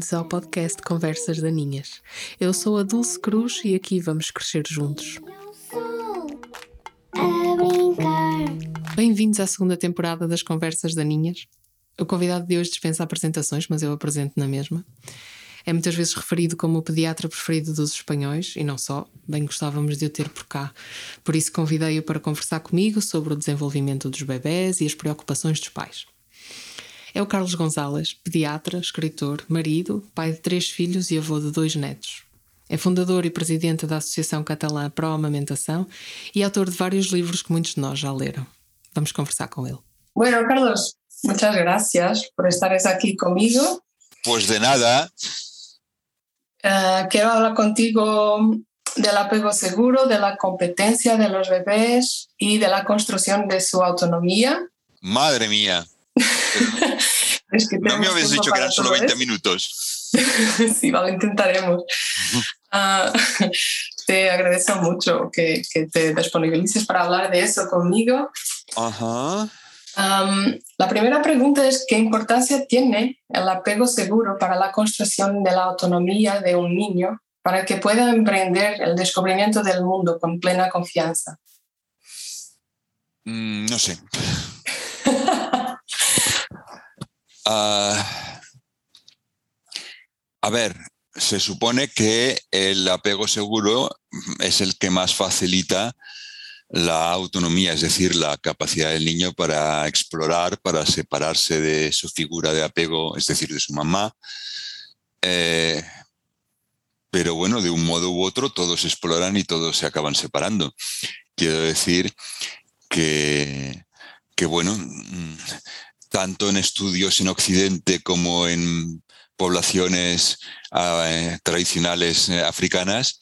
bem-vindos ao podcast Conversas Daninhas. Eu sou a Dulce Cruz e aqui vamos crescer juntos. Bem-vindos à segunda temporada das Conversas Daninhas. O convidado de hoje dispensa apresentações, mas eu apresento na mesma. É muitas vezes referido como o pediatra preferido dos espanhóis, e não só, bem gostávamos de o ter por cá. Por isso convidei-o para conversar comigo sobre o desenvolvimento dos bebés e as preocupações dos pais. É o Carlos Gonzalez, pediatra, escritor, marido, pai de três filhos e avô de dois netos. É fundador e presidente da Associação Catalã Pro Amamentação e autor de vários livros que muitos de nós já leram. Vamos conversar com ele. Bueno, Carlos, muchas gracias por estar aquí conmigo. Pues de nada, Eh, quiero hablar contigo del apego seguro, de la competencia de los bebés y de la construcción de su autonomía. madre mía. Es que No me habéis dicho que eran solo todo 20 esto. minutos. sí, vale, intentaremos. Ah, te agradezco mucho que, que te disponibilices para hablar de eso conmigo. Ajá. La primera pregunta es, ¿qué importancia tiene el apego seguro para la construcción de la autonomía de un niño para que pueda emprender el descubrimiento del mundo con plena confianza? Mm, no sé. Ah, a ver, se supone que el apego seguro es el que más facilita la autonomía, es decir, la capacidad del niño para explorar, para separarse de su figura de apego, es decir, de su mamá. Eh, pero bueno, de un modo u otro todos exploran y todos se acaban separando. Quiero decir que, que bueno, tanto en estudios en Occidente como en poblaciones ah, eh, tradicionales eh, africanas,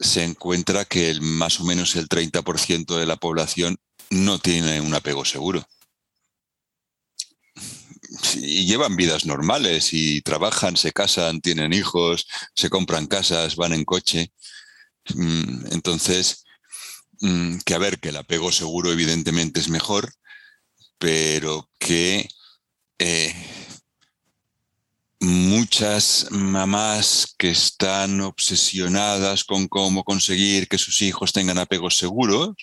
se encuentra que el, más o menos el 30% de la población no tiene un apego seguro. Y llevan vidas normales y trabajan, se casan, tienen hijos, se compran casas, van en coche. Mm, Entonces, mm, que a ver, que el apego seguro evidentemente es mejor, pero que eh, muchas mamás que están obsesionadas con cómo conseguir que sus hijos tengan apegos seguros,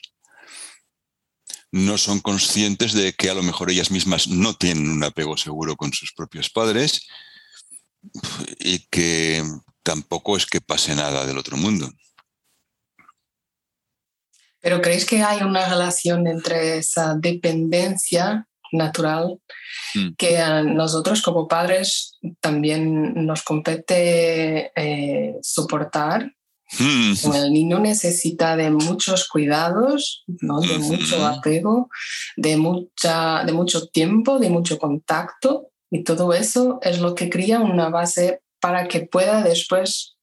no son conscientes de que a lo mejor ellas mismas no tienen un apego seguro con sus propios padres y que tampoco es que pase nada del otro mundo. ¿Pero creéis que hay una relación entre esa dependencia natural Mm. que a nosotros como padres también nos compete eh, soportar? Hmm, El niño necesita de muchos cuidados, ¿no? de Ujú. mucho apego, de, mucha, de mucho tiempo, de mucho contacto y todo eso es lo que crea una base para que pueda después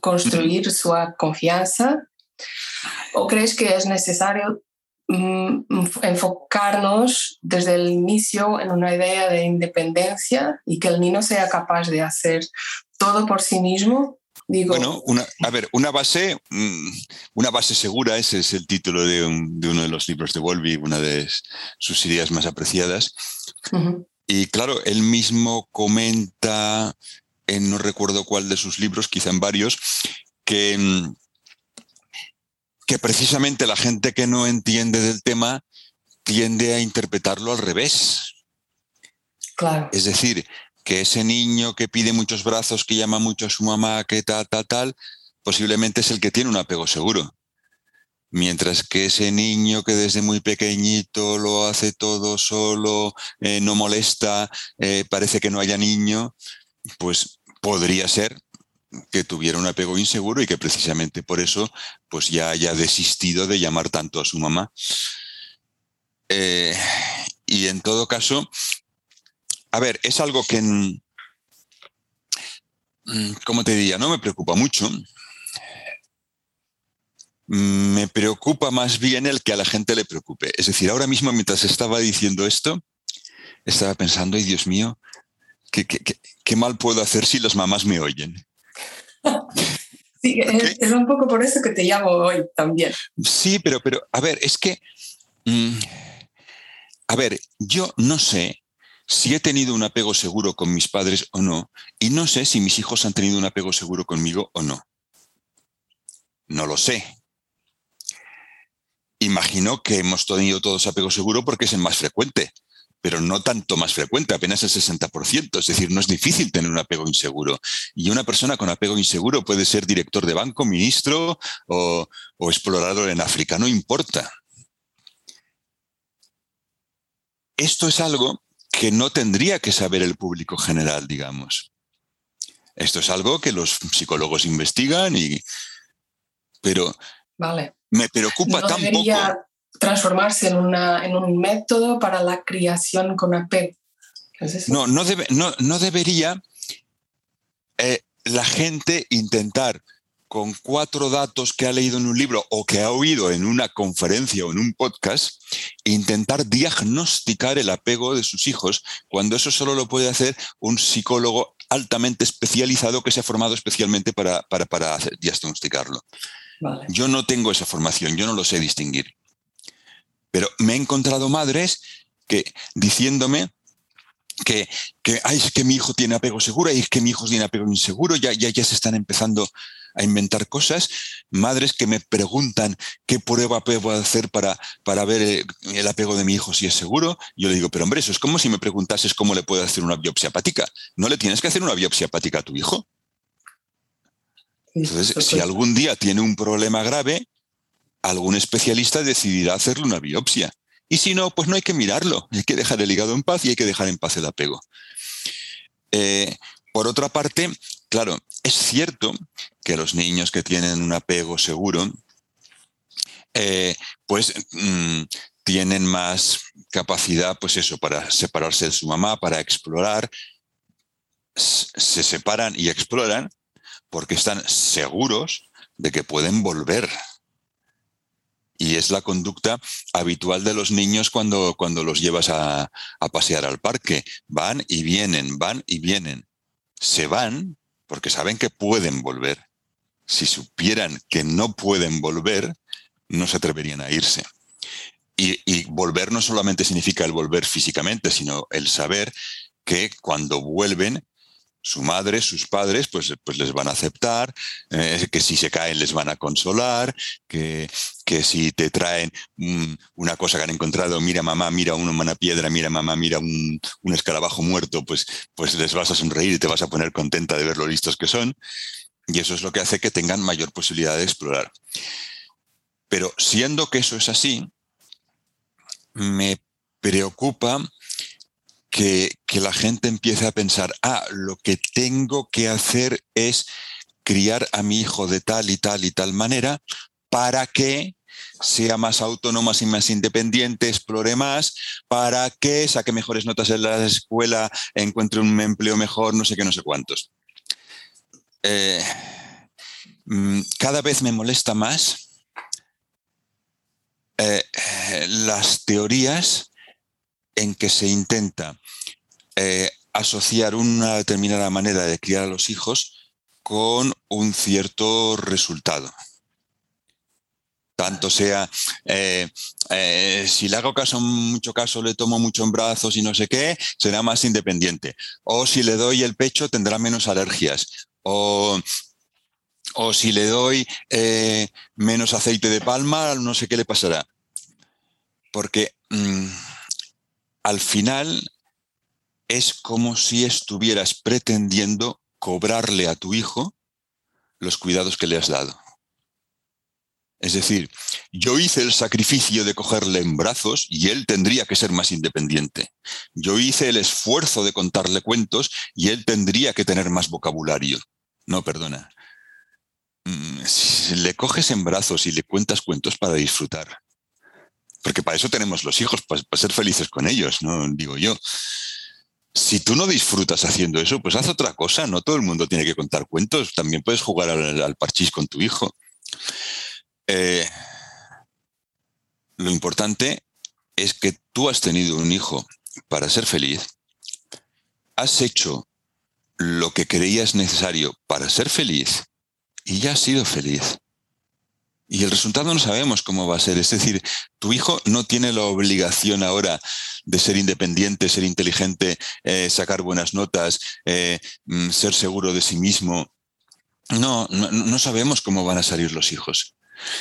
construir su confianza. ¿O crees que es necesario mm, enfocarnos desde el inicio en una idea de independencia y que el niño sea capaz de hacer todo por sí mismo? Digo, Bueno, una, a ver, una base, mm, una base segura, ese es el título de, un- de uno de los libros de Wolby, una de sus ideas más apreciadas. Y claro, él mismo comenta, en no recuerdo cuál de sus libros, quizá en varios, que, mm, que precisamente la gente que no entiende del tema tiende a interpretarlo al revés. claro. Es decir, que ese niño que pide muchos brazos, que llama mucho a su mamá, que tal, tal, tal, posiblemente es el que tiene un apego seguro. Mientras que ese niño que desde muy pequeñito lo hace todo solo, eh, no molesta, eh, parece que no haya niño, pues podría ser que tuviera un apego inseguro y que precisamente por eso pues ya haya desistido de llamar tanto a su mamá. Eh, y en todo caso, a ver, es algo que, mm, como te diría, no me preocupa mucho. Mm, Me preocupa más bien el que a la gente le preocupe. Es decir, ahora mismo mientras estaba diciendo esto, estaba pensando, ay Dios mío, ¿qué, qué- qué- qué mal puedo hacer si las mamás me oyen? Sí, es, es un poco por eso que te llamo hoy también. Sí, pero, pero, a ver, es que Mm, a ver, yo no sé si he tenido un apego seguro con mis padres o no, y no sé si mis hijos han tenido un apego seguro conmigo o no. No lo sé. Imagino que hemos tenido todos apego seguro porque es el más frecuente, pero no tanto más frecuente, apenas el 60%. Es decir, no es difícil tener un apego inseguro. Y una persona con apego inseguro puede ser director de banco, ministro o, o explorador en África, no importa. Esto es algo que no tendría que saber el público general, digamos. Esto es algo que los psicólogos investigan y... Pero Vale. me preocupa no tan debería poco. Transformarse en, una, en un método para la criación con apego. No, no, debe- no, no debería eh, la gente intentar con cuatro datos que ha leído en un libro o que ha oído en una conferencia o en un podcast, intentar diagnosticar el apego de sus hijos, cuando eso solo lo puede hacer un psicólogo altamente especializado que se ha formado especialmente para, para, para diagnosticarlo. Vale. Yo no tengo esa formación, yo no lo sé distinguir. Pero me he encontrado madres que diciéndome que, que, "Ay, es que mi hijo tiene apego seguro, y es que mi hijo tiene apego inseguro, ya, ya, ya se están empezando a inventar cosas. Madres que me preguntan qué prueba puedo hacer para, para ver eh, el apego de mi hijo si es seguro. Yo le digo, pero hombre, eso es como si me preguntases cómo le puedo hacer una biopsia hepática. No le tienes que hacer una biopsia hepática a tu hijo. Entonces, si algún día tiene un problema grave, algún especialista decidirá hacerle una biopsia. Y si no, pues no hay que mirarlo. Hay que dejar el hígado en paz y hay que dejar en paz el apego. Eh, por otra parte, claro, es cierto que los niños que tienen un apego seguro, eh, pues mm, tienen más capacidad, pues eso, para separarse de su mamá, para explorar. Se separan y exploran porque están seguros de que pueden volver. Y es la conducta habitual de los niños cuando, cuando los llevas a, a pasear al parque. Van y vienen, van y vienen. Se van porque saben que pueden volver. Si supieran que no pueden volver, no se atreverían a irse. Y, y volver no solamente significa el volver físicamente, sino el saber que cuando vuelven su madre, sus padres, pues, pues les van a aceptar, eh, que si se caen les van a consolar, que, que si te traen mm, una cosa que han encontrado, mira mamá, mira una, piedra, mira mamá, mira un, un escarabajo muerto, pues, pues les vas a sonreír y te vas a poner contenta de ver lo listos que son. Y eso es lo que hace que tengan mayor posibilidad de explorar. Pero siendo que eso es así, me preocupa que, la gente empiece a pensar, ah, lo que tengo que hacer es criar a mi hijo de tal y tal y tal manera para que sea más autónoma y más independiente, explore más, para que saque mejores notas en la escuela, encuentre un empleo mejor, no sé qué, no sé cuántos. Eh, cada vez me molesta más eh, las teorías en que se intenta eh, asociar una determinada manera de criar a los hijos con un cierto resultado. Tanto sea, eh, eh, si le hago caso, mucho caso, le tomo mucho en brazos y no sé qué, será más independiente. O si le doy el pecho, tendrá menos alergias. O, o si le doy eh, menos aceite de palma, no sé qué le pasará. Porque mmm, al final es como si estuvieras pretendiendo cobrarle a tu hijo los cuidados que le has dado. Es decir, yo hice el sacrificio de cogerle en brazos y él tendría que ser más independiente. Yo hice el esfuerzo de contarle cuentos y él tendría que tener más vocabulario. No, perdona. Si le coges en brazos y le cuentas cuentos para disfrutar. Porque para eso tenemos los hijos, para, ser felices con ellos, no digo yo. Si tú no disfrutas haciendo eso, pues haz otra cosa. No todo el mundo tiene que contar cuentos. También puedes jugar al, al parchís con tu hijo. Eh, lo importante es que tú has tenido un hijo para ser feliz, has hecho lo que creías necesario para ser feliz y ya has sido feliz. Y el resultado no sabemos cómo va a ser. Es decir, tu hijo no tiene la obligación ahora de ser independiente, ser inteligente, eh, sacar buenas notas, eh, mm, ser seguro de sí mismo. No, no, no sabemos cómo van a salir los hijos.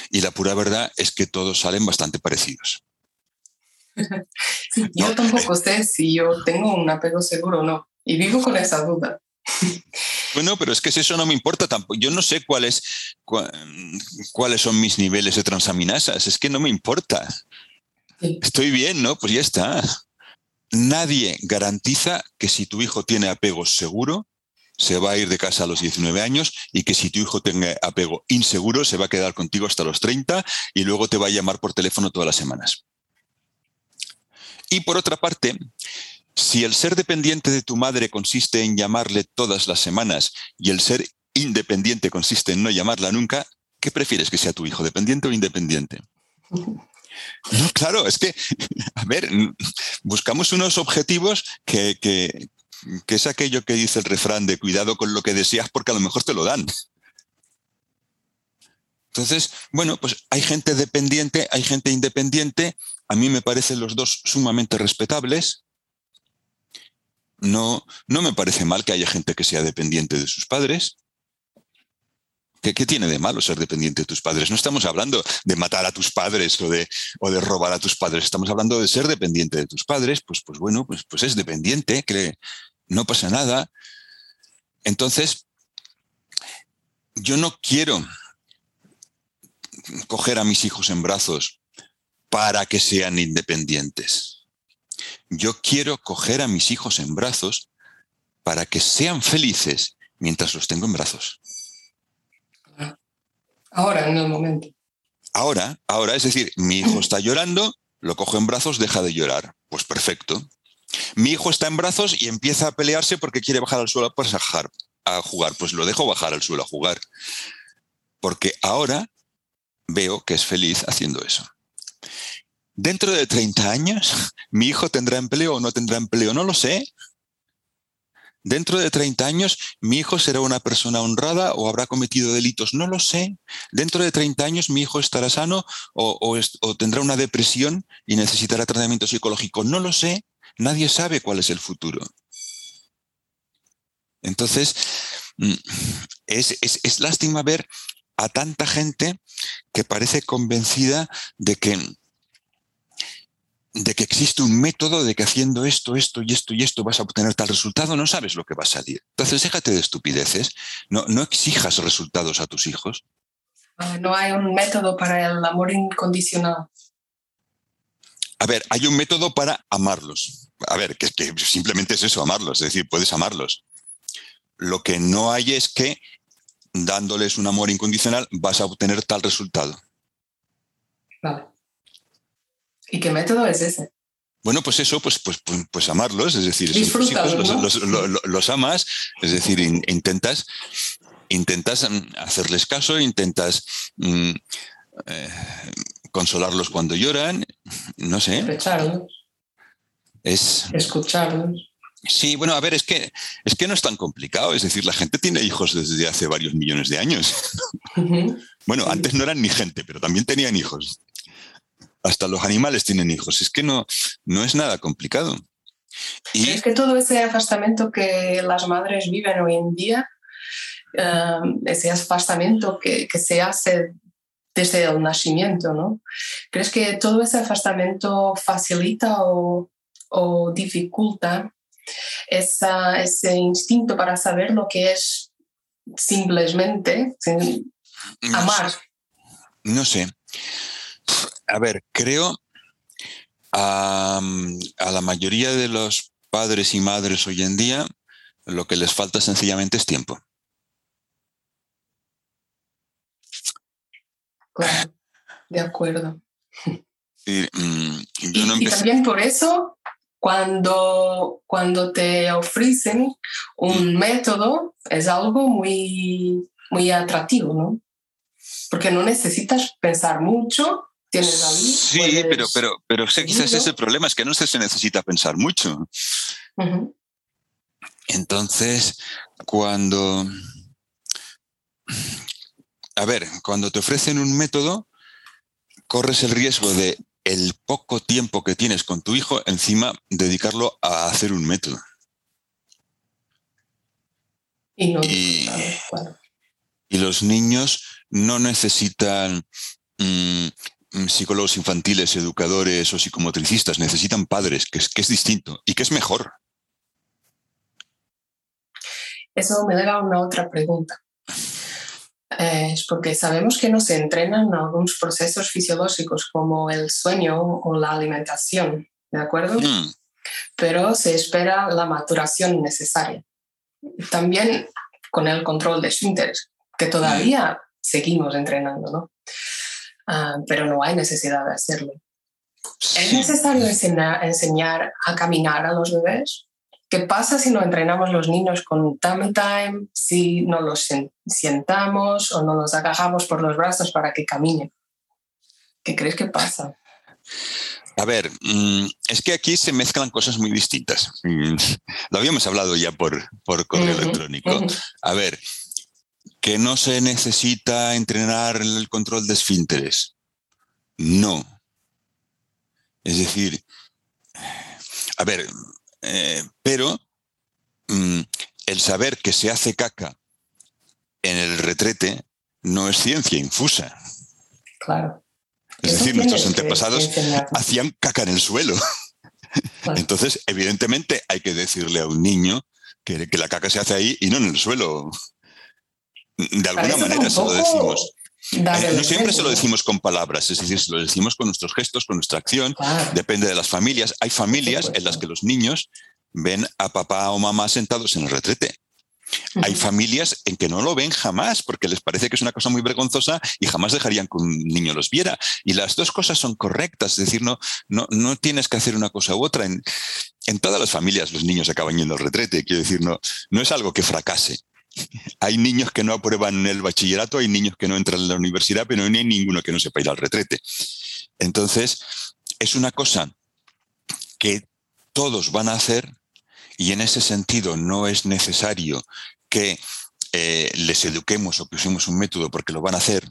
Y la pura verdad es que todos salen bastante parecidos. Sí, yo tampoco sé si yo tengo un apego seguro o no. Y vivo con esa duda. Bueno, pero es que eso no me importa tampoco. Yo no sé cuáles, cuáles son mis niveles de transaminasas. Es que no me importa. Estoy bien, ¿no? Pues ya está. Nadie garantiza que si tu hijo tiene apego seguro, se va a ir de casa a los 19 años y que si tu hijo tenga apego inseguro, se va a quedar contigo hasta los 30 y luego te va a llamar por teléfono todas las semanas. Y por otra parte, si el ser dependiente de tu madre consiste en llamarle todas las semanas y el ser independiente consiste en no llamarla nunca, ¿qué prefieres que sea tu hijo, dependiente o independiente? No, claro, es que, a ver, buscamos unos objetivos que, que, que es aquello que dice el refrán de cuidado con lo que deseas porque a lo mejor te lo dan. Entonces, bueno, pues hay gente dependiente, hay gente independiente. A mí me parecen los dos sumamente respetables. No, no me parece mal que haya gente que sea dependiente de sus padres. ¿Qué, tiene de malo ser dependiente de tus padres? No estamos hablando de matar a tus padres o de, robar a tus padres. Estamos hablando de ser dependiente de tus padres. Pues, pues bueno, pues, pues es dependiente, que no pasa nada. Entonces, yo no quiero coger a mis hijos en brazos para que sean independientes. Yo quiero coger a mis hijos en brazos para que sean felices mientras los tengo en brazos. Ahora, en el momento. Ahora, ahora, es decir, mi hijo está llorando, lo cojo en brazos, deja de llorar. Pues perfecto. Mi hijo está en brazos y empieza a pelearse porque quiere bajar al suelo a jugar. Pues lo dejo bajar al suelo a jugar. Porque ahora veo que es feliz haciendo eso. Dentro de 30 años, ¿mi hijo tendrá empleo o no tendrá empleo? No lo sé. Dentro de 30 años, ¿mi hijo será una persona honrada o habrá cometido delitos? No lo sé. Dentro de 30 años, ¿mi hijo estará sano o, tendrá una depresión y necesitará tratamiento psicológico? No lo sé. Nadie sabe cuál es el futuro. Entonces, mm, es lástima ver a tanta gente que parece convencida de que de que existe un método de que haciendo esto, esto y esto y esto vas a obtener tal resultado, no sabes lo que va a salir. Entonces déjate de estupideces, no, no exijas resultados a tus hijos. Ah, no hay un método para el amor incondicional. A ver, hay un método para amarlos. A ver, que, que simplemente es eso, amarlos, es decir, puedes amarlos. Lo que no hay es que dándoles un amor incondicional vas a obtener tal resultado. Vale. ¿Y qué método es ese? Bueno, pues eso, pues, pues, pues, pues amarlos, es decir, hijos, los, amas, es decir, intentas, intentas mm, hacerles caso, intentas mm, eh, consolarlos cuando lloran, no sé. Escucharlos. Es, Escucharlos. Sí, bueno, a ver, es que, es que no es tan complicado. Es decir, la gente tiene hijos desde hace varios millones de años. bueno, antes no eran ni gente, pero también tenían hijos hasta los animales tienen hijos. Es que no, no es nada complicado. Y es que todo ese afastamiento que las madres viven hoy en día, eh, ese afastamiento que, que, se hace desde el nacimiento, ¿no? ¿Crees que todo ese afastamiento facilita o, o dificulta esa, ese instinto para saber lo que es simplemente amar? No sé a ver, creo a, la mayoría de los padres y madres hoy en día lo que les falta sencillamente es tiempo. Claro, de acuerdo. Y, mm, también por eso, cuando, cuando te ofrecen un mm. método, es algo muy, muy atractivo, ¿no? Porque no necesitas pensar mucho, Sí, pero, pero, pero quizás ese problema es que no se necesita pensar mucho. Entonces, cuando... a ver, cuando te ofrecen un método, corres el riesgo de el poco tiempo que tienes con tu hijo, encima dedicarlo a hacer un método. Y, no, Y- bueno, Y los niños no necesitan mm, psicólogos infantiles, educadores o psicomotricistas, necesitan padres, que es, que es distinto y que es mejor. Eso me lleva a una otra pregunta. Eh, es porque sabemos que no se entrenan algunos procesos fisiológicos como el sueño o la alimentación, ¿de acuerdo? Mm, Pero se espera la maturación necesaria. También con el control de esfínteres, que todavía seguimos entrenando, ¿no? Ah, pero no hay necesidad de hacerlo. ¿Es necesario enseñar, enseñar a caminar a los bebés? ¿Qué pasa si no entrenamos los niños con tummy time, si no los sen- sentamos o no los agarramos por los brazos para que caminen? ¿Qué crees que pasa? A ver, mm, es que aquí se mezclan cosas muy distintas. Mm, Lo habíamos hablado ya por, por correo Ujú, electrónico. ujú. A ver, que no se necesita entrenar el control de esfínteres. No. Es decir, a ver, eh, pero mm, el saber que se hace caca en el retrete no es ciencia infusa. Claro. Es Eso decir, nuestros antepasados hacían caca en el suelo. claro. Entonces, evidentemente, hay que decirle a un niño que, que la caca se hace ahí y no en el suelo. De alguna manera se lo decimos. Eh, No siempre se lo decimos con palabras, es decir, se lo decimos con nuestros gestos, con nuestra acción. Claro. Depende de las familias. Hay familias en las que los niños ven a papá o mamá sentados en el retrete. Hay familias en que no lo ven jamás porque les parece que es una cosa muy vergonzosa y jamás dejarían que un niño los viera. Y las dos cosas son correctas, es decir, no, no, no tienes que hacer una cosa u otra. En, en todas las familias los niños acaban yendo al retrete, quiero decir, no, no es algo que fracase. Hay niños que no aprueban el bachillerato, hay niños que no entran en la universidad, pero no hay ninguno que no sepa ir al retrete. Entonces, es una cosa que todos van a hacer y en ese sentido no es necesario que eh, les eduquemos o que usemos un método porque lo van a hacer.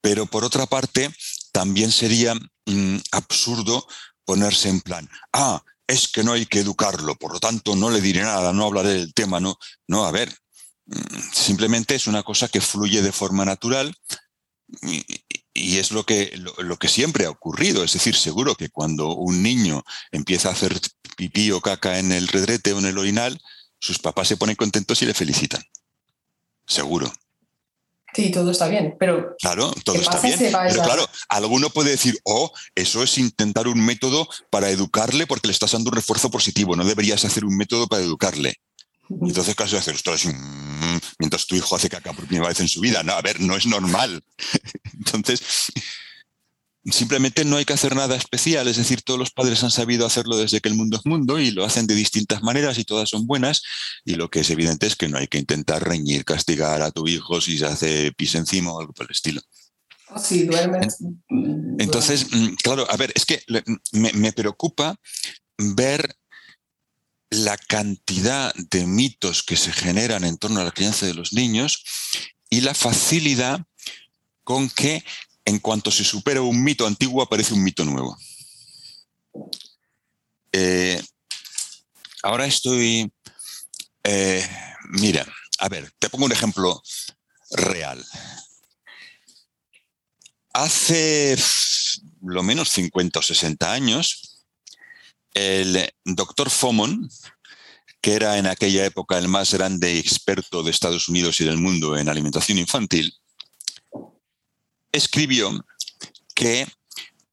Pero por otra parte, también sería mm, absurdo ponerse en plan, ah, es que no hay que educarlo, por lo tanto no le diré nada, no hablaré del tema, no, no, a ver, mm, simplemente es una cosa que fluye de forma natural y, es lo que, lo, que siempre ha ocurrido. Es decir, seguro que cuando un niño empieza a hacer pipí o caca en el retrete o en el orinal, sus papás se ponen contentos y le felicitan. Seguro. Sí, todo está bien, pero Claro, todo ¿Qué está bien. Pero claro, alguno puede decir, oh, eso es intentar un método para educarle porque le estás dando un refuerzo positivo. No deberías hacer un método para educarle. Y Entonces, ¿qué vas a hacer? Ostras, mm, mientras tu hijo hace caca por primera vez en su vida. No, a ver, no es normal. Entonces, simplemente no hay que hacer nada especial. Es decir, todos los padres han sabido hacerlo desde que el mundo es mundo y lo hacen de distintas maneras y todas son buenas. Y lo que es evidente es que no hay que intentar reñir, castigar a tu hijo si se hace pis encima o algo por el estilo. mm, Entonces, mm, claro, a ver, es que me, me preocupa ver la cantidad de mitos que se generan en torno a la crianza de los niños y la facilidad con que en cuanto se supera un mito antiguo aparece un mito nuevo. Eh, ahora estoy... eh, mira, a ver, te pongo un ejemplo real. Hace lo menos 50 o 60 años, el doctor Fomon, que era en aquella época el más grande experto de Estados Unidos y del mundo en alimentación infantil, escribió que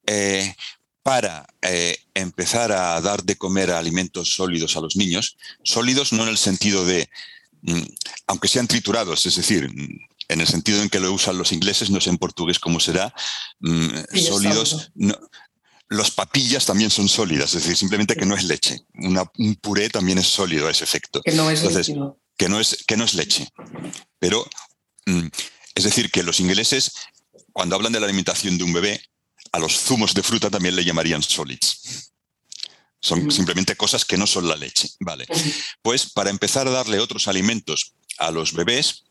eh, para eh, empezar a dar de comer alimentos sólidos a los niños, sólidos no en el sentido de, mm, aunque sean triturados, es decir, mm, en el sentido en que lo usan los ingleses, no sé en portugués cómo será, mm, Sí, sólidos. no- los papillas también son sólidas, es decir, simplemente que no es leche. Una- un puré también es sólido a ese efecto que no es Entonces, que no es, que no es leche. Pero, es decir, que los ingleses, cuando hablan de la alimentación de un bebé, a los zumos de fruta también le llamarían solids. Son Mm. simplemente cosas que no son la leche. Vale. Pues para empezar a darle otros alimentos a los bebés,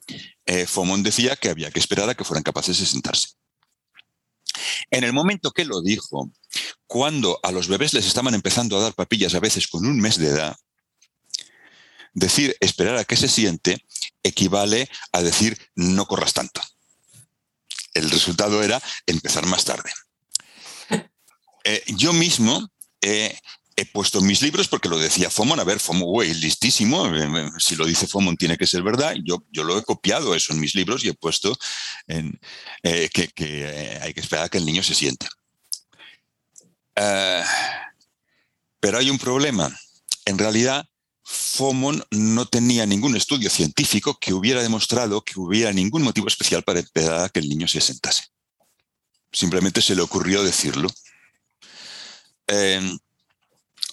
eh, Fomón decía que había que esperar a que fueran capaces de sentarse. En el momento que lo dijo, cuando a los bebés les estaban empezando a dar papillas a veces con un mes de edad, decir esperar a que se siente equivale a decir no corras tanto. El resultado era empezar más tarde. Eh, yo mismo he puesto mis libros porque lo decía Fomon. A ver, Fomon, güey, listísimo. Eh, si lo dice Fomon, tiene que ser verdad. Yo, yo lo he copiado eso en mis libros y he puesto eh, que, hay que esperar a que el niño se siente. pero hay un problema. En realidad, Fomon no tenía ningún estudio científico que hubiera demostrado que hubiera ningún motivo especial para esperar a que el niño se sentase. Simplemente se le ocurrió decirlo. Em,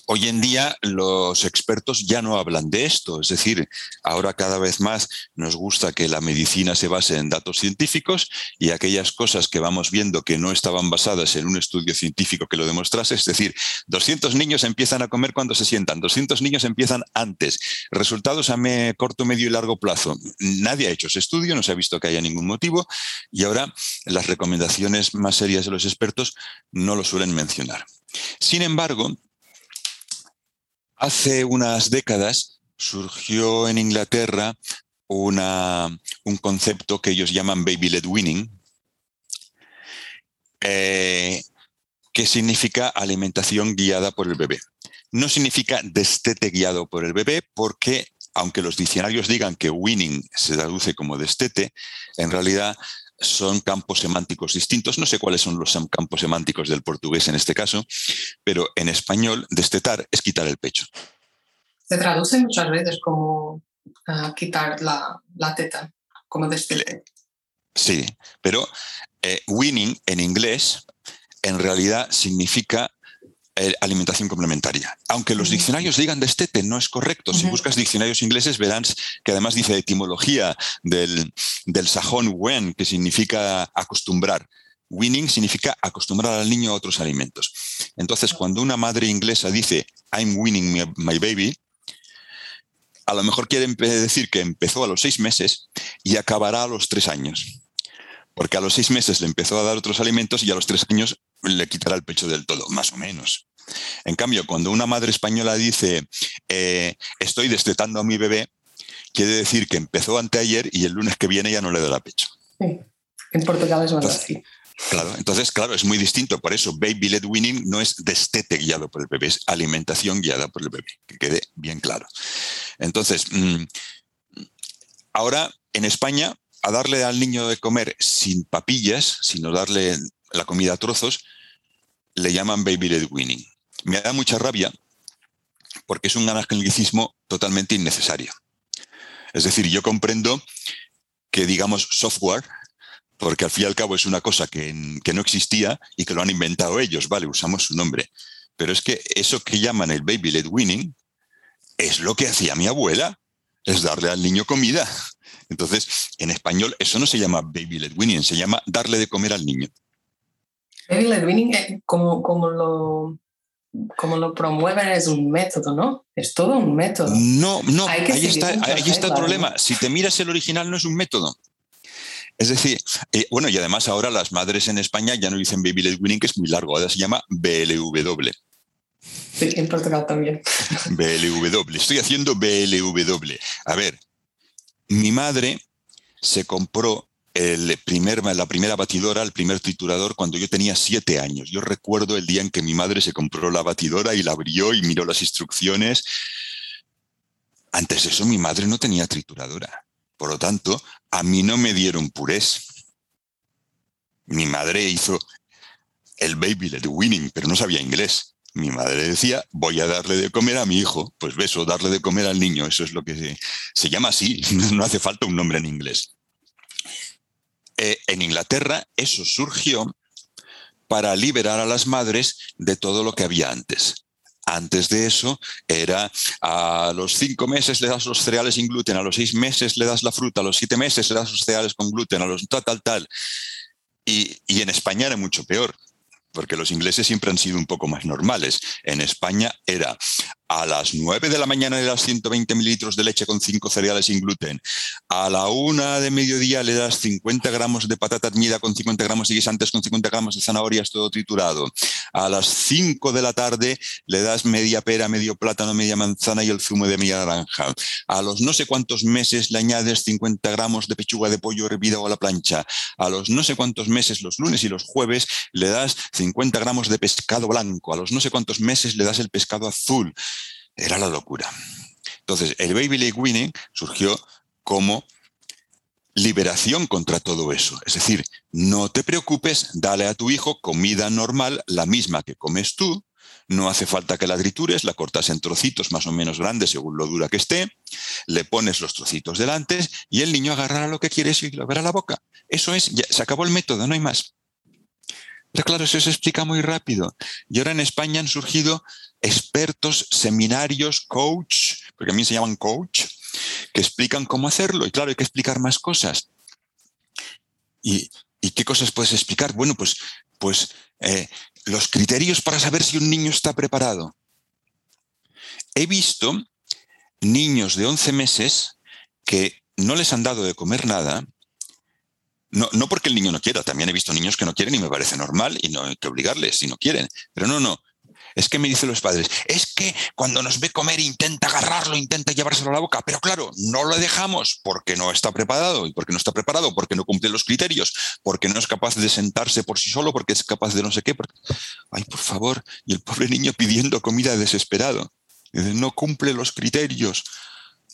Hoy en día los expertos ya no hablan de esto, es decir, ahora cada vez más nos gusta que la medicina se base en datos científicos y aquellas cosas que vamos viendo que no estaban basadas en un estudio científico que lo demostrase, es decir, 200 niños empiezan a comer cuando se sientan, 200 niños empiezan antes, resultados a corto, medio y largo plazo. Nadie ha hecho ese estudio, no se ha visto que haya ningún motivo y ahora las recomendaciones más serias de los expertos no lo suelen mencionar. Sin embargo, Hace unas décadas surgió en Inglaterra un concepto que ellos llaman baby-led winning, eh, que significa alimentación guiada por el bebé. No significa destete guiado por el bebé porque, aunque los diccionarios digan que winning se traduce como destete, en realidad son campos semánticos distintos. No sé cuáles son los campos semánticos del portugués en este caso, pero en español destetar es quitar el pecho. Se traduce muchas veces como ah, quitar la, teta, como destete. Sí, pero eh, winning en inglés en realidad significa eh, alimentación complementaria. Aunque los diccionarios digan destete, no es correcto. Si buscas diccionarios ingleses, verás que además dice etimología del, del sajón wen, que significa acostumbrar. Winning significa acostumbrar al niño a otros alimentos. Entonces, cuando una madre inglesa dice I'm winning my, baby, a lo mejor quiere decir que empezó a los seis meses y acabará a los tres años. Porque a los seis meses le empezó a dar otros alimentos y a los tres años le quitará el pecho del todo, más o menos. En cambio, cuando una madre española dice, eh, estoy destetando a mi bebé, quiere decir que empezó anteayer y el lunes que viene ya no le dará pecho. Sí. En Portugal es más así. Claro, entonces, claro, es muy distinto. Por eso, baby led winning no es destete guiado por el bebé, es alimentación guiada por el bebé, que quede bien claro. Entonces, mm, ahora en España, a darle al niño de comer sin papillas, sino darle la comida a trozos, le llaman baby led winning. Me da mucha rabia porque es un anglicismo totalmente innecesario. Es decir, yo comprendo que digamos software, porque al fin y al cabo es una cosa que, no existía y que lo han inventado ellos, vale, usamos su nombre. Pero es que eso que llaman el baby led winning es lo que hacía mi abuela, es darle al niño comida. Entonces, en español eso no se llama baby led winning, se llama darle de comer al niño. Baby led winning, eh, como, como lo como lo promueven es un método, ¿no? Es todo un método. No, no, ahí está, ahí está el problema. Si te miras el original no es un método. Es decir, eh, bueno, y además ahora las madres en España ya no dicen baby led winning, que es muy largo, ahora se llama BLW. Sí, en Portugal también. BLW, estoy haciendo BLW. A ver, mi madre se compró el primer, la primera batidora, el primer triturador, cuando yo tenía siete años. Yo recuerdo el día en que mi madre se compró la batidora y la abrió y miró las instrucciones. Antes de eso, mi madre no tenía trituradora. Por lo tanto, a mí no me dieron purés. Mi madre hizo el baby led winning, pero no sabía inglés. Mi madre decía, voy a darle de comer a mi hijo. Pues beso, darle de comer al niño. Eso es lo que se, se llama así. No hace falta un nombre en inglés. Eh, en Inglaterra eso surgió para liberar a las madres de todo lo que había antes. Antes de eso era a los cinco meses le das los cereales sin gluten, a los seis meses le das la fruta, a los siete meses le das los cereales con gluten, a los tal, tal, tal. Y, y en España era mucho peor porque los ingleses siempre han sido un poco más normales. En España era a las 9 de la mañana le das 120 mililitros de leche con 5 cereales sin gluten. A la 1 de mediodía le das 50 gramos de patata hervida con 50 gramos de guisantes con 50 gramos de zanahorias todo triturado. A las 5 de la tarde le das media pera, medio plátano, media manzana y el zumo de media naranja. A los no sé cuántos meses le añades 50 gramos de pechuga de pollo hervida o a la plancha. A los no sé cuántos meses, los lunes y los jueves, le das 50 gramos de pescado blanco. A los no sé cuántos meses le das el pescado azul. Era la locura. Entonces, el Baby Leg Winning surgió como liberación contra todo eso. Es decir, no te preocupes, dale a tu hijo comida normal, la misma que comes tú. No hace falta que la tritures, la cortas en trocitos más o menos grandes según lo dura que esté, le pones los trocitos delante y el niño agarrará lo que quieres y lo verá a la boca. Eso es, ya, se acabó el método, no hay más. Claro, eso se explica muy rápido. Y ahora en España han surgido expertos, seminarios, coach, porque a mí se llaman coach, que explican cómo hacerlo. Y claro, hay que explicar más cosas. ¿Y, qué cosas puedes explicar? Bueno, pues, pues eh, los criterios para saber si un niño está preparado. He visto niños de 11 meses que no les han dado de comer nada no, no porque el niño no quiera, también he visto niños que no quieren y me parece normal y no hay que obligarles si no quieren. Pero no, no. Es que me dicen los padres, es que cuando nos ve comer intenta agarrarlo, intenta llevárselo a la boca, pero claro, no lo dejamos porque no está preparado y porque no está preparado, porque no cumple los criterios, porque no es capaz de sentarse por sí solo, porque es capaz de no sé qué. Ay, por favor, y el pobre niño pidiendo comida desesperado. No cumple los criterios.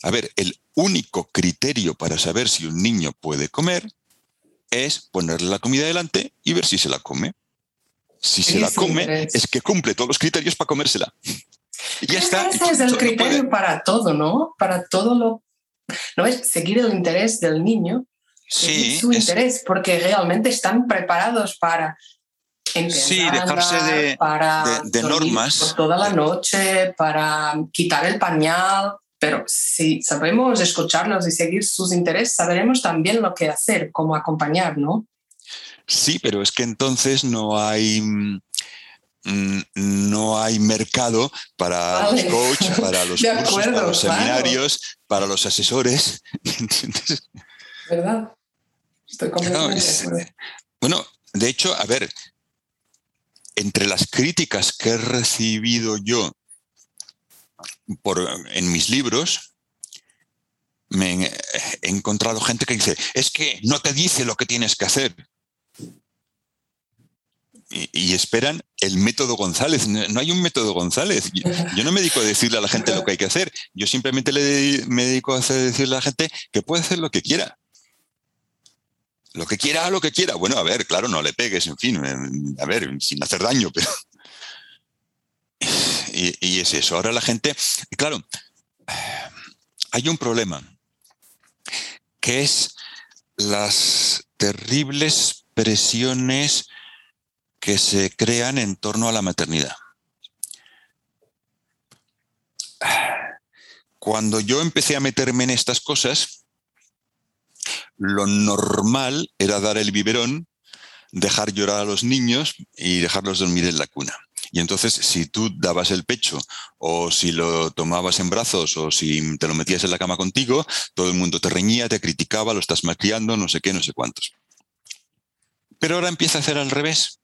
A ver, el único criterio para saber si un niño puede comer es ponerle la comida delante y ver si se la come. Si se la come, es que cumple todos los criterios para comérsela. Y ya está. Ese es el criterio para todo, ¿no? Para todo lo... ¿No es? Seguir el interés del niño. Sí. Su interés, porque realmente están preparados para sí, dejarse de, para de, normas. Por toda la noche, para quitar el pañal, pero si sabemos escucharlos y seguir sus intereses, sabremos también lo que hacer, cómo acompañar, ¿no? Sí, pero es que entonces no hay mm, no hay mercado para los coaches, para los cursos, para los seminarios, para los asesores. ¿Verdad? Estoy completamente Bueno, de hecho, a ver, entre las críticas que he recibido yo por, en mis libros, me he encontrado gente que dice, es que no te dice lo que tienes que hacer. Y, esperan el método González. No hay un método González. Yo, no me dedico a decirle a la gente lo que hay que hacer. Yo simplemente le, me dedico a decirle a la gente que puede hacer lo que quiera. Lo que quiera, lo que quiera. Bueno, a ver, claro, no le pegues, en fin, a ver, sin hacer daño, pero, y, es eso. Ahora la gente, claro, hay un problema, que es las terribles presiones que se crean en torno a la maternidad. Cuando yo empecé a meterme en estas cosas, lo normal era dar el biberón, dejar llorar a los niños y dejarlos dormir en la cuna. Y entonces, si tú dabas el pecho o si lo tomabas en brazos o si te lo metías en la cama contigo, todo el mundo te reñía, te criticaba, lo estás malcriando, no sé qué, no sé cuántos. Pero ahora empieza a hacer al revés.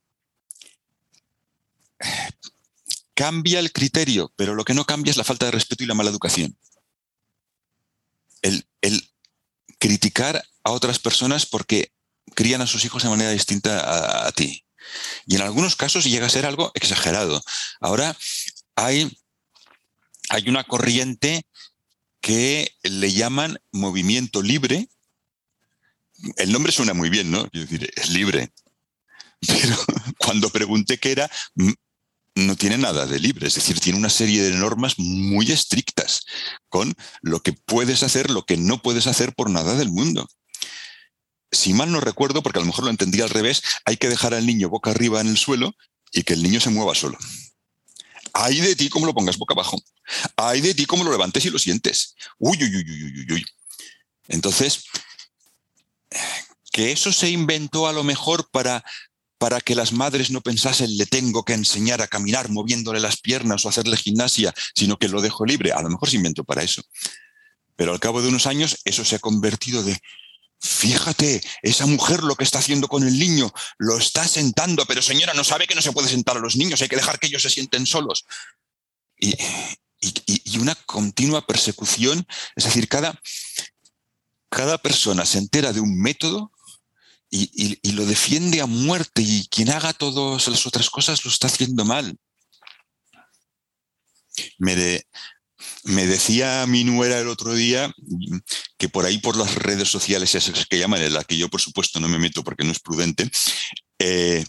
Cambia el criterio, pero lo que no cambia es la falta de respeto y la mala educación. El, criticar a otras personas porque crían a sus hijos de manera distinta a ti. Y en algunos casos llega a ser algo exagerado. Ahora hay, hay una corriente que le llaman movimiento libre. El nombre suena muy bien, ¿no? Es libre. Pero cuando pregunté qué era, no tiene nada de libre, es decir, tiene una serie de normas muy estrictas con lo que puedes hacer, lo que no puedes hacer por nada del mundo si mal no recuerdo, porque a lo mejor lo entendí al revés, hay que dejar al niño boca arriba en el suelo y que el niño se mueva solo. Hay de ti como lo pongas boca abajo. Hay de ti como lo levantes y lo sientes. Uy, uy, uy, uy, uy, uy. Entonces, que eso se inventó a lo mejor para para que las madres no pensasen le tengo que enseñar a caminar moviéndole las piernas o hacerle gimnasia, sino que lo dejo libre. A lo mejor se inventó para eso. Pero al cabo de unos años eso se ha convertido de, fíjate, esa mujer lo que está haciendo con el niño, lo está sentando, pero señora, no sabe que no se puede sentar a los niños, hay que dejar que ellos se sienten solos. Y, una continua persecución, es decir, cada, cada persona se entera de un método y, lo defiende a muerte y quien haga todas las otras cosas lo está haciendo mal. Me, me decía mi nuera el otro día que por ahí por las redes sociales, esas que llaman, en las que yo por supuesto no me meto porque no es prudente, eh,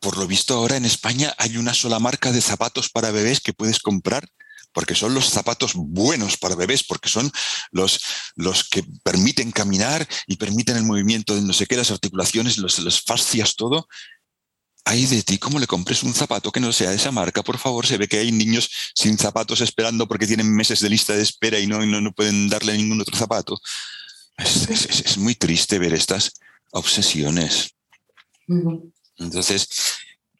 por lo visto ahora en España hay una sola marca de zapatos para bebés que puedes comprar porque son los zapatos buenos para bebés, porque son los, los que permiten caminar y permiten el movimiento de no sé qué, las articulaciones, las fascias, todo. Hay de ti cómo le compres un zapato que no sea de esa marca, por favor. Se ve que hay niños sin zapatos esperando porque tienen meses de lista de espera y no, no, pueden darle ningún otro zapato. Es, muy triste ver estas obsesiones. Entonces,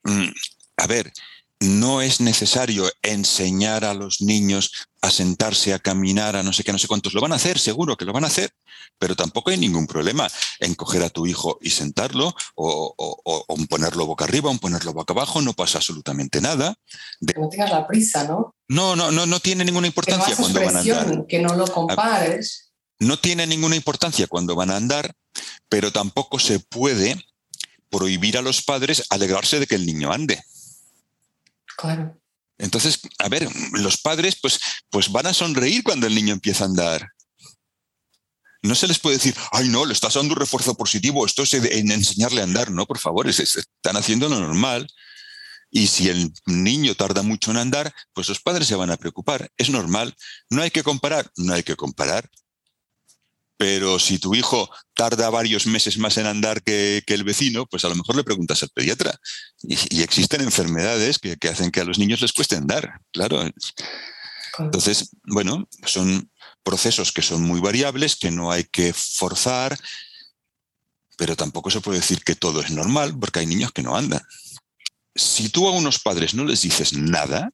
mm, a ver, no es necesario enseñar a los niños a sentarse, a caminar, a no sé qué, no sé cuántos. Lo van a hacer, seguro que lo van a hacer, pero tampoco hay ningún problema en coger a tu hijo y sentarlo o, ponerlo boca arriba o ponerlo boca abajo, no pasa absolutamente nada. Que no tengas la prisa, ¿no? No, no, no, no tiene ninguna importancia cuando van a andar. Que no lo compares. No tiene ninguna importancia cuando van a andar, pero tampoco se puede prohibir a los padres alegrarse de que el niño ande. Entonces, a ver, los padres pues, pues van a sonreír cuando el niño empieza a andar. No se les puede decir, ay, no, le estás dando un refuerzo positivo, esto es en enseñarle a andar. No, por favor, están haciendo lo normal. Y si el niño tarda mucho en andar, pues los padres se van a preocupar. Es normal. No hay que comparar, no hay que comparar. Pero si tu hijo tarda varios meses más en andar que, el vecino, pues a lo mejor le preguntas al pediatra. Y, existen enfermedades que, hacen que a los niños les cueste andar, claro. Entonces, bueno, son procesos que son muy variables, que no hay que forzar, pero tampoco se puede decir que todo es normal, porque hay niños que no andan. Si tú a unos padres no les dices nada,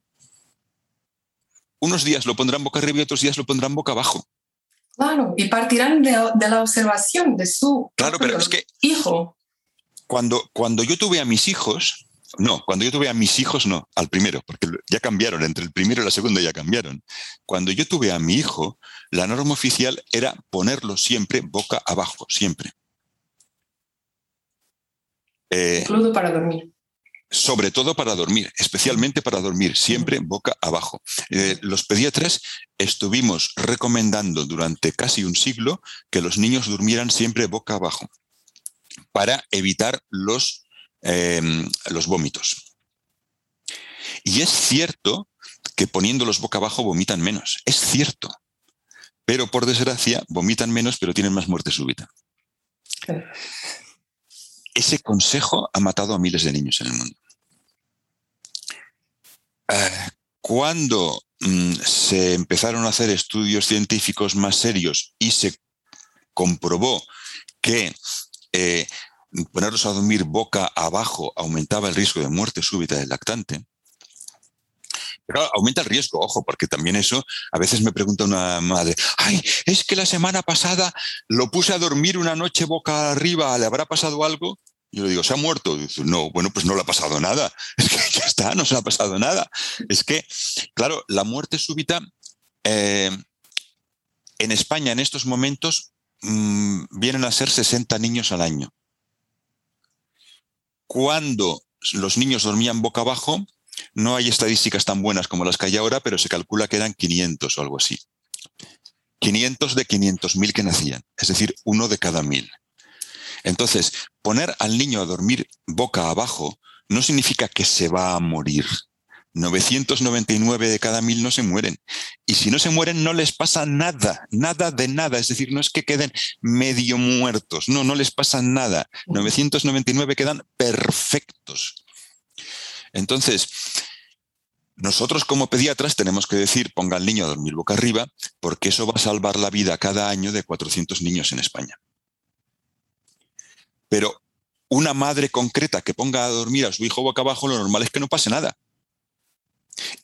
unos días lo pondrán boca arriba y otros días lo pondrán boca abajo. Claro, y partirán de, la observación de su claro, pero es que hijo. Cuando, cuando yo tuve a mis hijos, no, cuando yo tuve a mis hijos, no, al primero, porque ya cambiaron, entre el primero y la segunda ya cambiaron. Cuando yo tuve a mi hijo, la norma oficial era ponerlo siempre boca abajo, siempre. Eh, Incluso para dormir sobre todo para dormir, especialmente para dormir, siempre boca abajo. Eh, los pediatras estuvimos recomendando durante casi un siglo que los niños durmieran siempre boca abajo para evitar los, em, los vómitos. Y es cierto que poniéndolos boca abajo vomitan menos, es cierto, pero por desgracia vomitan menos pero tienen más muerte súbita. Ese consejo ha matado a miles de niños en el mundo. Eh, cuando mm, se empezaron a hacer estudios científicos más serios y se comprobó que eh, ponerlos a dormir boca abajo aumentaba el riesgo de muerte súbita del lactante, pero aumenta el riesgo, ojo, porque también eso, a veces me pregunta una madre, ay, es que la semana pasada lo puse a dormir una noche boca arriba, ¿le habrá pasado algo? Yo le digo, ¿se ha muerto? Dice, no, bueno, pues no le ha pasado nada. Es que ya está, no se ha pasado nada. Es que, claro, la muerte súbita eh, en España en estos momentos mm, vienen a ser 60 niños al año. Cuando los niños dormían boca abajo, no hay estadísticas tan buenas como las que hay ahora, pero se calcula que eran 500 o algo así. 500 de 500.000 que nacían, es decir, uno de cada mil. Entonces, poner al niño a dormir boca abajo no significa que se va a morir. 999 de cada mil no se mueren. Y si no se mueren, no les pasa nada, nada de nada. Es decir, no es que queden medio muertos, no, no les pasa nada. 999 quedan perfectos. Entonces, nosotros como pediatras tenemos que decir, ponga al niño a dormir boca arriba, porque eso va a salvar la vida cada año de 400 niños en España. Pero una madre concreta que ponga a dormir a su hijo boca abajo, lo normal es que no pase nada.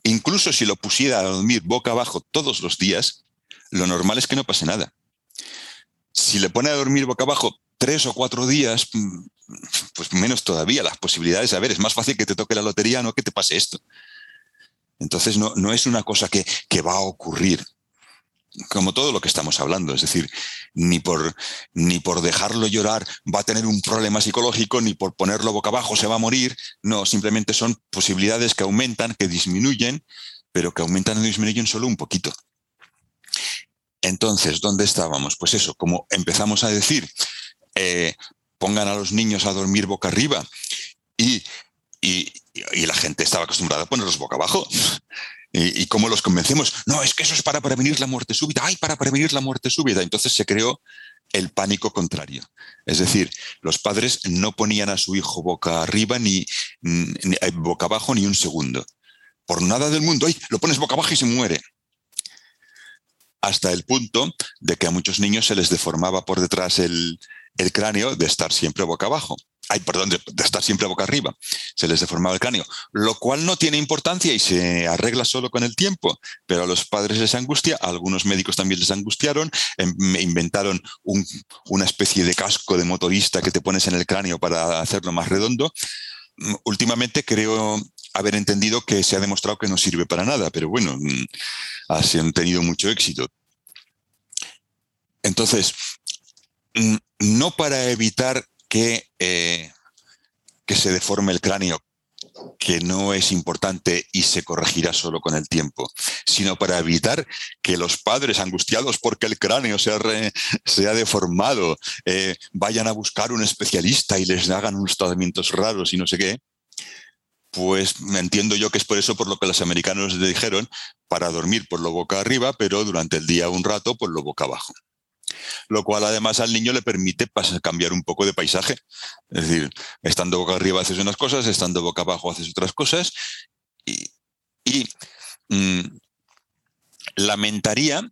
Incluso si lo pusiera a dormir boca abajo todos los días, lo normal es que no pase nada. Si le pone a dormir boca abajo tres o cuatro días, mm, pues menos todavía las posibilidades. A ver, es más fácil que te toque la lotería, no que te pase esto. Entonces no, no es una cosa que, que va a ocurrir como todo lo que estamos hablando, es decir, ni por, ni por dejarlo llorar va a tener un problema psicológico, ni por ponerlo boca abajo se va a morir, no, simplemente son posibilidades que aumentan, que disminuyen, pero que aumentan y disminuyen solo un poquito. Entonces, ¿dónde estábamos? Pues eso, como empezamos a decir, eh, pongan a los niños a dormir boca arriba y, y, la gente estaba acostumbrada a ponerlos boca abajo. ¿Y, cómo los convencemos? No, es que eso es para prevenir la muerte súbita. ¡Ay, para prevenir la muerte súbita! Entonces se creó el pánico contrario. Es decir, los padres no ponían a su hijo boca arriba ni, eh, boca abajo ni un segundo. Por nada del mundo, ¡ay! Lo pones boca abajo y se muere. Hasta el punto de que a muchos niños se les deformaba por detrás el, el cráneo de estar siempre boca abajo ay, perdón, de, estar siempre boca arriba, se les deformaba el cráneo, lo cual no tiene importancia y se arregla solo con el tiempo, pero a los padres les angustia, a algunos médicos también les angustiaron, em, inventaron una especie de casco de motorista que te pones en el cráneo para hacerlo más redondo. Mm, últimamente creo haber entendido que se ha demostrado que no sirve para nada, pero bueno, mm, han tenido mucho éxito. Entonces, no para evitar que, eh, que se deforme el cráneo, que no es importante y se corregirá solo con el tiempo, sino para evitar que los padres angustiados porque el cráneo se ha, deformado eh, vayan a buscar un especialista y les hagan unos tratamientos raros y no sé qué, pues entiendo yo que es por eso por lo que los americanos le dijeron para dormir por lo boca arriba, pero durante el día un rato por lo boca abajo lo cual además al niño le permite cambiar un poco de paisaje. Es decir, estando boca arriba haces unas cosas, estando boca abajo haces otras cosas y, mm, lamentaría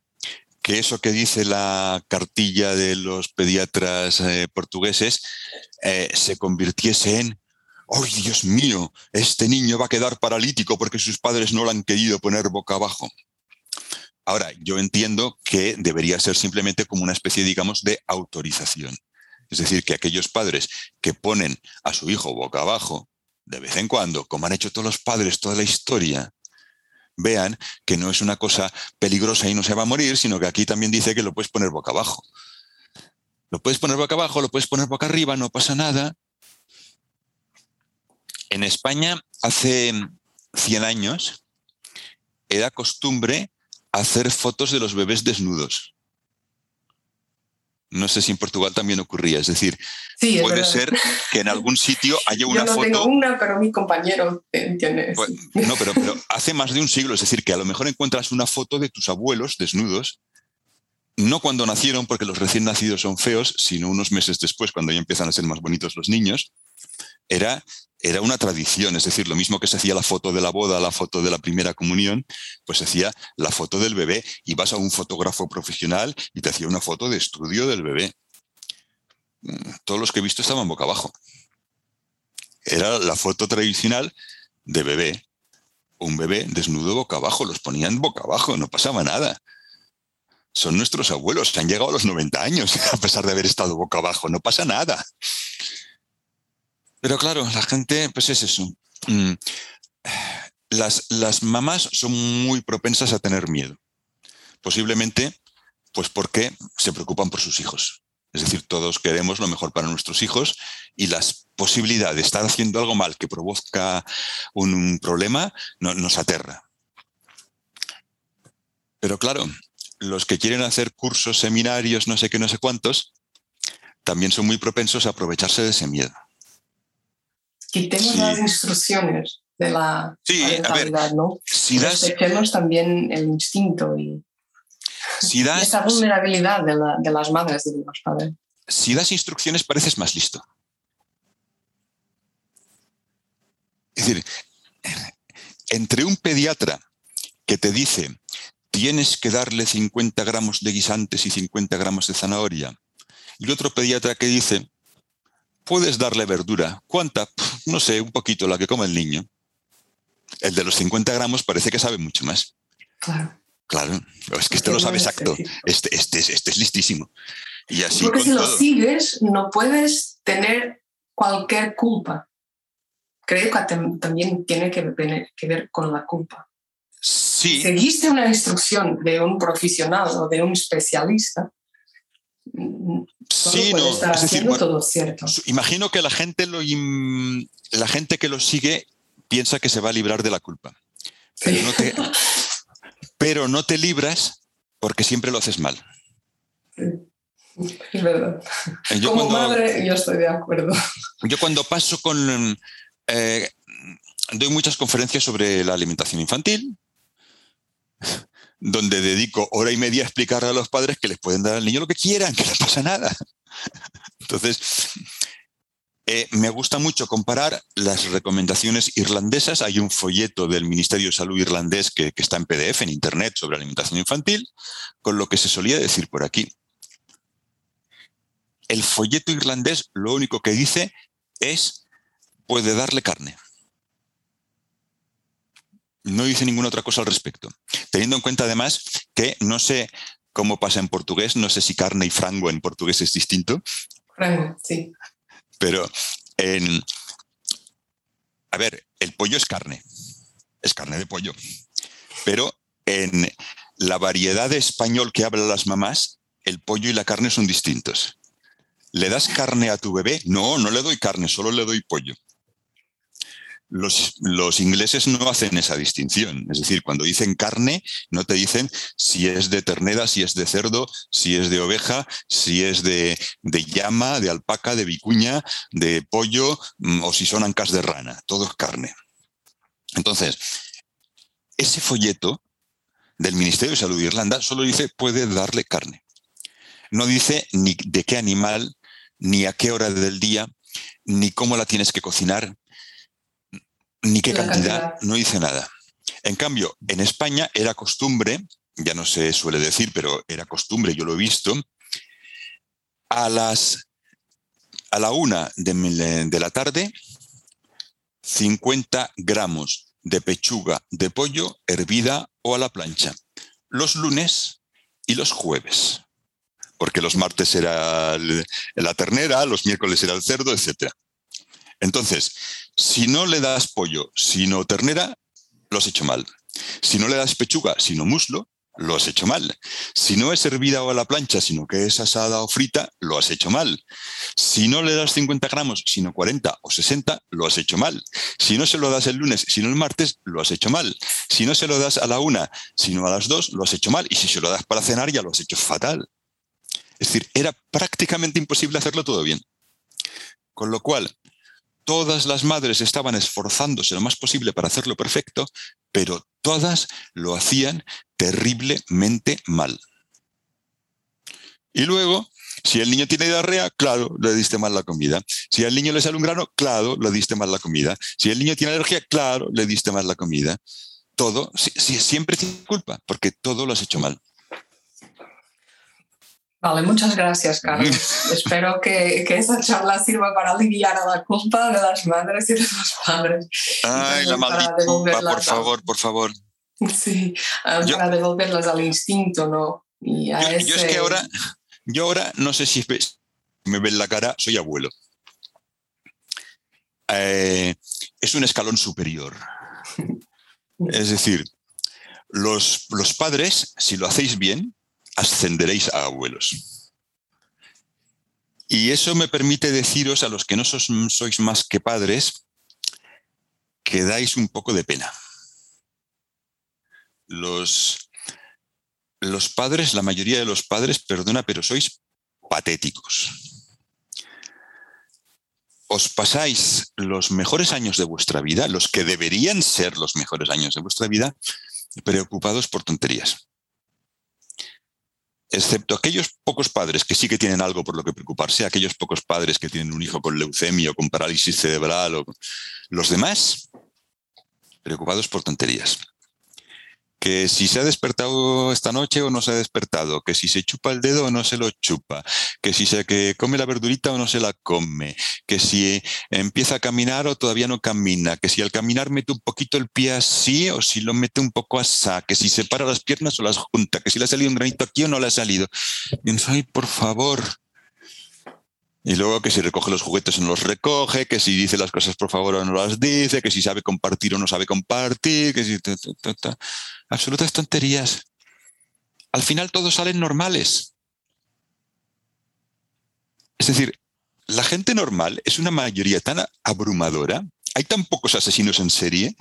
que eso que dice la cartilla de los pediatras eh, portugueses eh, se convirtiese en ¡ay, Dios mío! Este niño va a quedar paralítico porque sus padres no lo han querido poner boca abajo. Ahora, yo entiendo que debería ser simplemente como una especie, digamos, de autorización. Es decir, que aquellos padres que ponen a su hijo boca abajo, de vez en cuando, como han hecho todos los padres toda la historia, vean que no es una cosa peligrosa y no se va a morir, sino que aquí también dice que lo puedes poner boca abajo. Lo puedes poner boca abajo, lo puedes poner boca arriba, no pasa nada. En España, hace 100 años, era costumbre hacer fotos de los bebés desnudos. No sé si en Portugal también ocurría, es decir, puede ser que en algún sitio haya una Yo no foto. Tengo una, pero mi compañero tiene. Pues, no, pero, pero hace más de un siglo, es decir, que a lo mejor encuentras una foto de tus abuelos desnudos, no cuando nacieron, porque los recién nacidos son feos, sino unos meses después, cuando ya empiezan a ser más bonitos los niños. Era era una tradición, es decir, lo mismo que se hacía la foto de la boda, la foto de la primera comunión, pues se hacía la foto del bebé. Ibas a un fotógrafo profesional y te hacía una foto de estudio del bebé. Mm, todos los que he visto estaban boca abajo. Era la foto tradicional de bebé. Un bebé desnudo boca abajo, los ponían boca abajo, no pasaba nada. Son nuestros abuelos, han llegado a los 90 años a pesar de haber estado boca abajo, no pasa nada. Pero claro, la gente, pues es eso. Mm, las, las mamás son muy propensas a tener miedo. Posiblemente, pues porque se preocupan por sus hijos. Es decir, todos queremos lo mejor para nuestros hijos y las posibilidades de estar haciendo algo mal que provoca un, problema nos aterra. Pero claro, los que quieren hacer cursos, seminarios, no sé qué, no sé cuántos, también son muy propensos a aprovecharse de ese miedo quitemos las instrucciones de la sí, ¿no? Si Respetemos también el instinto y, esa vulnerabilidad de, las madres y de los padres. Si das instrucciones pareces más listo. Es decir, entre un pediatra que te dice tienes que darle 50 gramos de guisantes y 50 gramos de zanahoria, y otro pediatra que dice puedes darle verdura. ¿Cuánta? No sé, un poquito, la que come el niño. El de los 50 gramos parece que sabe mucho más. Claro. Claro, es que este lo sabe exacto. Este, este, este es listísimo. Y así Porque si lo sigues, no puedes tener cualquier culpa. Creo que tam- también tiene que ver, que ver con la culpa. Sí, Seguiste una instrucción de un profesional o de un especialista. Sí, no. estar Es decir, haciendo bueno, todo cierto. su- imagino que la gente, lo la gente que lo sigue piensa que se va a librar de la culpa. Pero, Sí. no te, pero no te libras porque siempre lo haces mal. Es verdad. Eh, Yo Como cuando, madre, yo estoy de acuerdo. yo cuando paso con... eh, doy muchas conferencias sobre la alimentación infantil, donde dedico hora y media a explicar a los padres que les pueden dar al niño lo que quieran, que no pasa nada. Entonces, eh, me gusta mucho comparar las recomendaciones irlandesas. Hay un folleto del Ministerio de Salud irlandés que, que está en PDF, en Internet, sobre alimentación infantil, con lo que se solía decir por aquí. El folleto irlandés lo único que dice es puede darle carne. No dice ninguna otra cosa al respecto. Teniendo en cuenta además que no sé cómo pasa en portugués, no sé si carne y frango en portugués es distinto, Frango, sí. pero en... A ver, el pollo es carne, es carne de pollo, pero en la variedad de español que hablan las mamás, el pollo y la carne son distintos. ¿Le das carne a tu bebé? No, no le doy carne, solo le doy pollo. Los, los ingleses no hacen esa distinción. Es decir, cuando dicen carne, no te dicen si es de ternera, si es de cerdo, si es de oveja, si es de, de llama, de alpaca, de vicuña, de pollo mm, o si son ancas de rana. Todo es carne. Entonces, ese folleto del Ministerio de Salud de Irlanda solo dice puede darle carne. No dice ni de qué animal, ni a qué hora del día, ni cómo la tienes que cocinar, ni qué cantidad, cantidad. no dice nada. En cambio, en España era costumbre, ya no se suele decir, pero era costumbre, yo lo he visto, a las a la una de, de la tarde, 50 gramos de pechuga de pollo hervida o a la plancha. Los lunes y los jueves. Porque los martes era la ternera, los miércoles era el cerdo, etc. Entonces, si no le das pollo, sino ternera, lo has hecho mal. Si no le das pechuga, sino muslo, lo has hecho mal. Si no es hervida o a la plancha, sino que es asada o frita, lo has hecho mal. Si no le das 50 gramos, sino 40 o 60, lo has hecho mal. Si no se lo das el lunes, sino el martes, lo has hecho mal. Si no se lo das a la una, sino a las dos, lo has hecho mal. Y si se lo das para cenar, ya lo has hecho fatal. Es decir, era prácticamente imposible hacerlo todo bien. Con lo cual, todas las madres estaban esforzándose lo más posible para hacerlo perfecto, pero todas lo hacían terriblemente mal. Y luego, si el niño tiene diarrea, claro, le diste mal la comida. Si al niño le sale un grano, claro, le diste mal la comida. Si el niño tiene alergia, claro, le diste mal la comida. Todo, si- si- siempre tiene culpa, porque todo lo has hecho mal. Vale, muchas gracias, Carlos. Espero que, que esa charla sirva para aliviar a la culpa de las madres y de los padres. Ay, la maldita culpa, por favor, por favor. Sí, ah, Yo- para devolverlas al instinto, ¿no? Y a Yo, yo es que ahora, yo ahora no sé si me ven la cara, soy abuelo. Eh, es un escalón superior. Es decir, los, los padres, si lo hacéis bien, ascenderéis a abuelos. Y eso me permite deciros a los que no sois más que padres que dais un poco de pena. Los, los padres, la mayoría de los padres, perdona, pero sois patéticos. Os pasáis los mejores años de vuestra vida, los que deberían ser los mejores años de vuestra vida, preocupados por tonterías. Excepto aquellos pocos padres que sí que tienen algo por lo que preocuparse, aquellos pocos padres que tienen un hijo con leucemia o con parálisis cerebral, o los demás, preocupados por tonterías. Que si se ha despertado esta noche o no se ha despertado, que si se chupa el dedo o no se lo chupa, que si se que come la verdurita o no se la come, que si empieza a caminar o todavía no camina, que si al caminar mete un poquito el pie así o si lo mete un poco así, que si separa las piernas o las junta, que si le ha salido un granito aquí o no le ha salido. Y ay, por favor, y luego que si recoge los juguetes o no los recoge, que si dice las cosas por favor o no las dice, que si sabe compartir o no sabe compartir, que si... Absolutas tonterías. Al final todos salen normales. Es decir, la gente normal es una mayoría tan abrumadora, hay tan pocos asesinos en serie,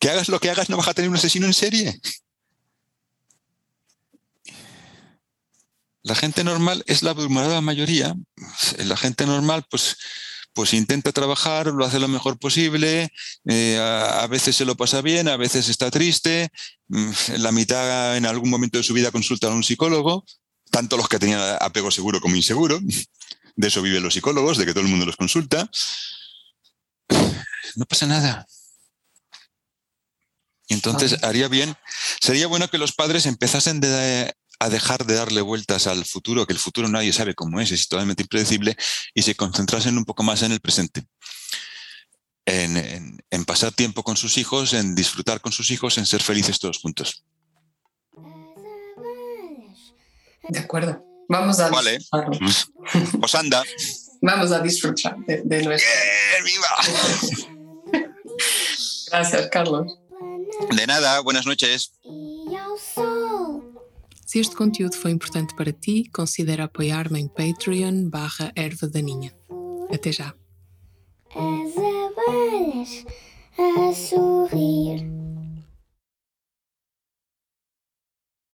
que hagas lo que hagas no vas a tener un asesino en serie. La gente normal es la abrumadora mayoría. La gente normal, pues, pues intenta trabajar, lo hace lo mejor posible, eh, a, veces se lo pasa bien, a veces está triste, mm, la mitad en algún momento de su vida consulta a un psicólogo, tanto los que tenían apego seguro como inseguro. De eso viven los psicólogos, de que todo el mundo los consulta. No pasa nada. Entonces haría bien, sería bueno que los padres empezasen de, a dejar de darle vueltas al futuro, que el futuro nadie sabe cómo es, es totalmente impredecible, y se concentrasen un poco más en el presente. En, pasar tiempo con sus hijos, en disfrutar con sus hijos, en ser felices todos juntos. De acuerdo. Vamos a vale. Pues anda. Vamos a disfrutar de, nuestro. ¡Viva! Gracias, Carlos. De nada, buenas noches. Se este conteúdo foi importante para ti, considera apoiar-me em Patreon barra Erva Daninha. Até já. As abelhas a sorrir.